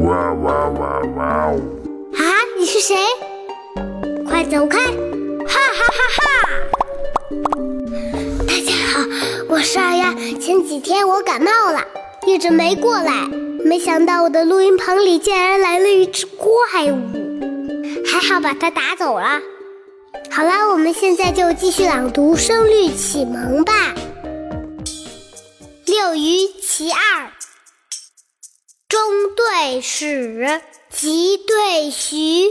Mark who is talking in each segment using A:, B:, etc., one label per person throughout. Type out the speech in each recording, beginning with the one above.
A: 哇哇哇哇！
B: 啊，你是谁？快走开！哈哈哈哈！大家好，我是二丫。前几天我感冒了，一直没过来。没想到我的录音棚里竟然来了一只怪物，还好把它打走了。好了，我们现在就继续朗读《声律启蒙》吧。六余其二，中对始，急对徐，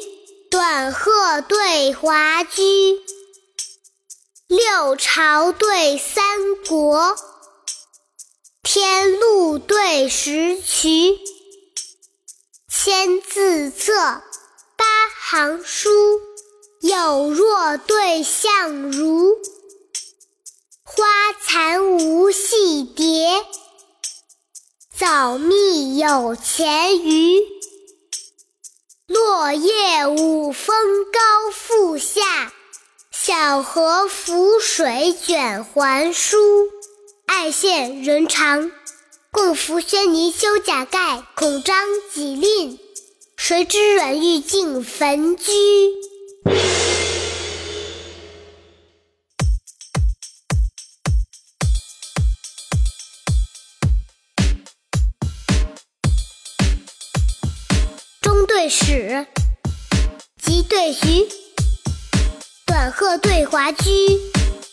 B: 短鹤对华居，六朝对三国，天禄对石渠，千字册，八行书，有若对相如。花残无戏蝶，早密有前鱼。落叶五峰高复下，小荷浮水卷还舒。爱羡人长，共扶轩泥修甲盖。恐张己吝，谁知软玉尽焚居。对始，急对徐，短鹤对华居，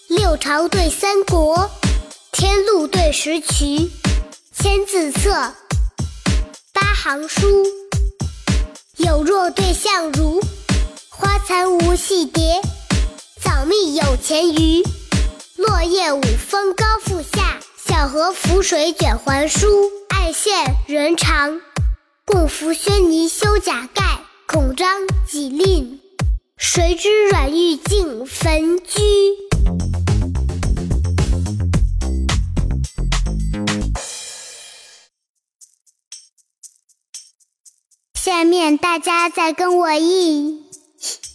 B: 六朝对三国，天禄对石渠，千字册，八行书，有若对相如。花残无戏蝶，早密有前鱼。落叶五峰高复下，小荷浮水卷还舒。爱羡人长。共扶轩尼修甲盖，恐张己吝，谁知软玉尽焚居。下面大家再跟我一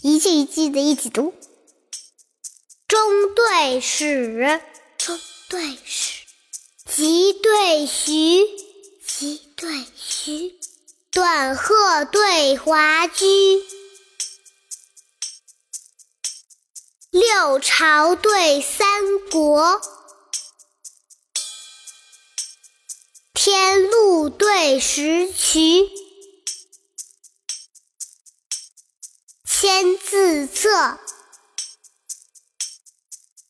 B: 一句一句的一起读：中对始，中对始，急对徐，急对徐。短鹤对华居，六朝对三国，天禄对石渠，千字册，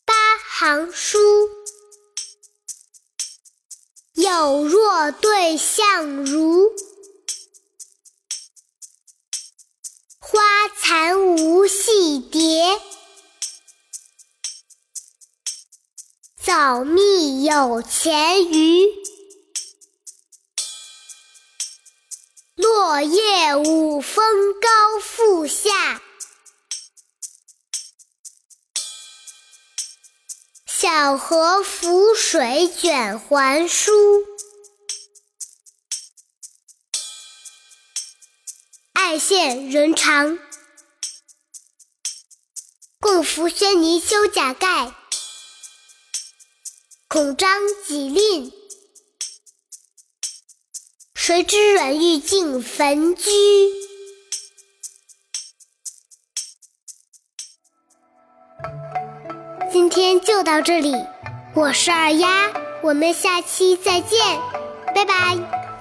B: 八行书，有若对相如。残无戏蝶，早密有前鱼。落叶五峰高复下，小荷浮水卷还舒。爱羡人长，共扶轩泥修甲盖。恐张己吝，谁知软玉尽焚居。今天就到这里，我是二丫，我们下期再见，拜拜。